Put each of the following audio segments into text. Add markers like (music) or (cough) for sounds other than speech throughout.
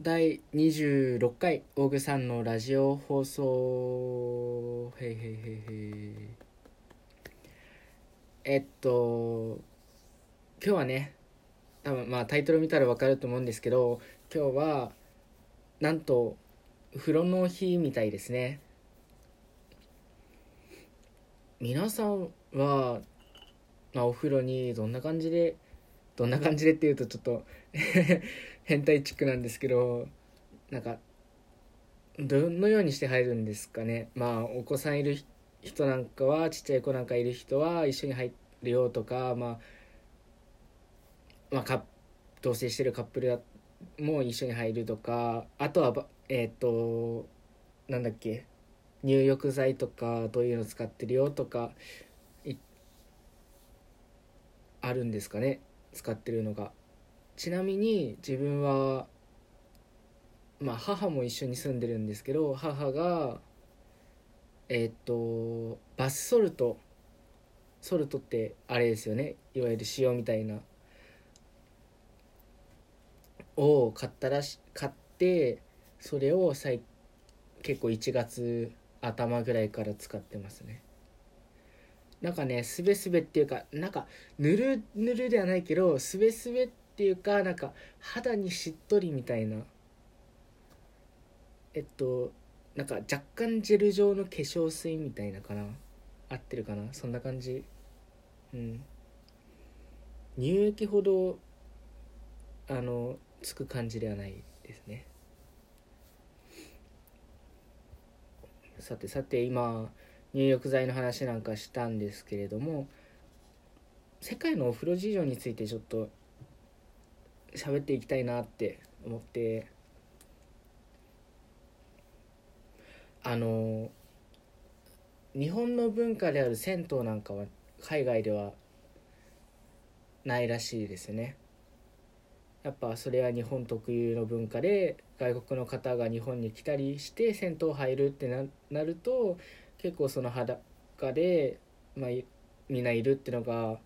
第26回大具さんのラジオ放送。へいへいへいへい。えっと今日はね多分まあタイトル見たら分かると思うんですけど今日はなんと風呂の日みたいですね。皆さんは、まあ、お風呂にどんな感じでどんな感じでっていうとちょっと (laughs) 変態チックなんですけどなんかどのようにして入るんですかね。まあお子さんいる人なんかはちっちゃい子なんかいる人は一緒に入るよとかまあまあか同棲してるカップルだも一緒に入るとかあとはえっ、ー、となんだっけ入浴剤とかどういうの使ってるよとかあるんですかね。使ってるのが。ちなみに自分はまあ母も一緒に住んでるんですけど母がえっ、とバスソルト。ソルトってあれですよね。いわゆる塩みたいな。を買ったらし買ってそれを最結構1月頭ぐらいから使ってますね。なんかねすべすべっていうかなんかぬるぬるではないけどすべすべっていうかなんか肌にしっとりみたいな。えっとなんか若干ジェル状の化粧水みたいなかな。合ってるかな？そんな感じ。うん。乳液ほどあのつく感じではないですね。さてさて今入浴剤の話なんかしたんですけれども世界のお風呂事情についてちょっと喋っていきたいなって思ってあの日本の文化である銭湯なんかは海外ではないらしいですね。やっぱそれは日本特有の文化で外国の方が日本に来たりして銭湯入るってなると結構その裸で、まあ、みんないるっていうのが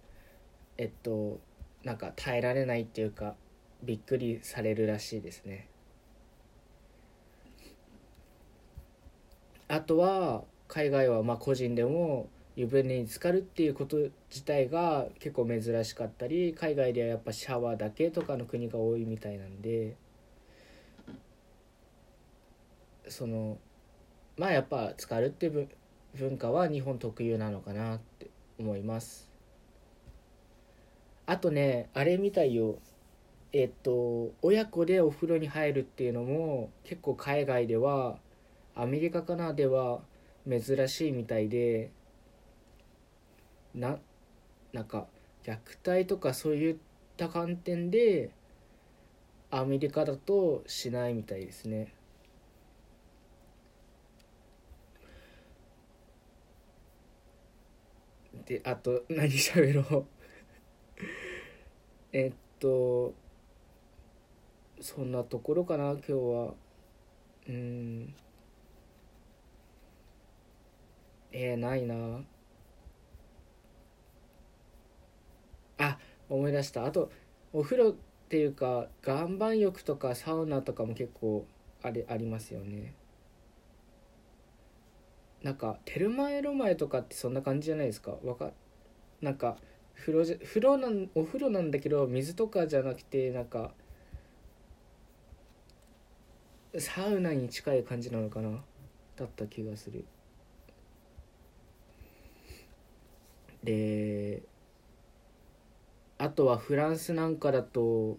えっとなんか耐えられないっていうかびっくりされるらしいですね。あとは海外はまあ個人でも湯船に浸かるっていうこと自体が結構珍しかったり海外ではやっぱシャワーだけとかの国が多いみたいなんでそのまあやっぱ浸かるっていう文化は日本特有なのかなって思います。あとねあれみたいよ。えっと親子でお風呂に入るっていうのも結構海外ではアメリカかなでは珍しいみたいでななんか虐待とかそういった観点でアメリカだとしないみたいですね。であと何喋ろう。(laughs) えっとそんなところかな今日は。うん。えー、ないな。あ思い出した。あとお風呂っていうか岩盤浴とかサウナとかも結構あれありますよね。なんかテルマエロマエとかってそんな感じじゃないですか？わかなんか風呂じゃ風呂なんお風呂なんだけど水とかじゃなくてなんかサウナに近い感じなのかな？だった気がする。であとはフランスなんかだと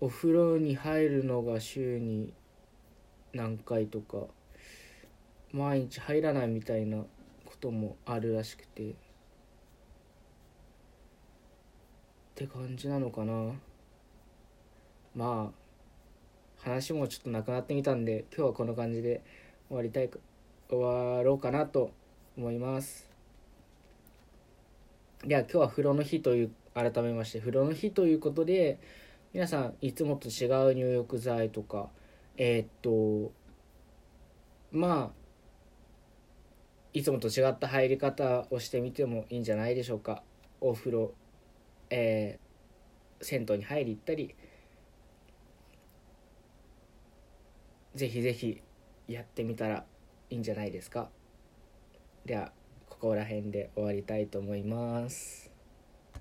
お風呂に入るのが週に何回とか毎日入らないみたいなこともあるらしくて。って感じなのかな。まあ話もちょっとなくなってみたんで今日はこの感じで終わりたい終わろうかなと思います。では今日は風呂の日という改めまして風呂の日ということで皆さんいつもと違う入浴剤とかえー、っとまあいつもと違った入り方をしてみてもいいんじゃないでしょうか。お風呂えー、銭湯に入り行ったりぜひぜひやってみたらいいんじゃないですか。ではここら辺で終わりたいと思います。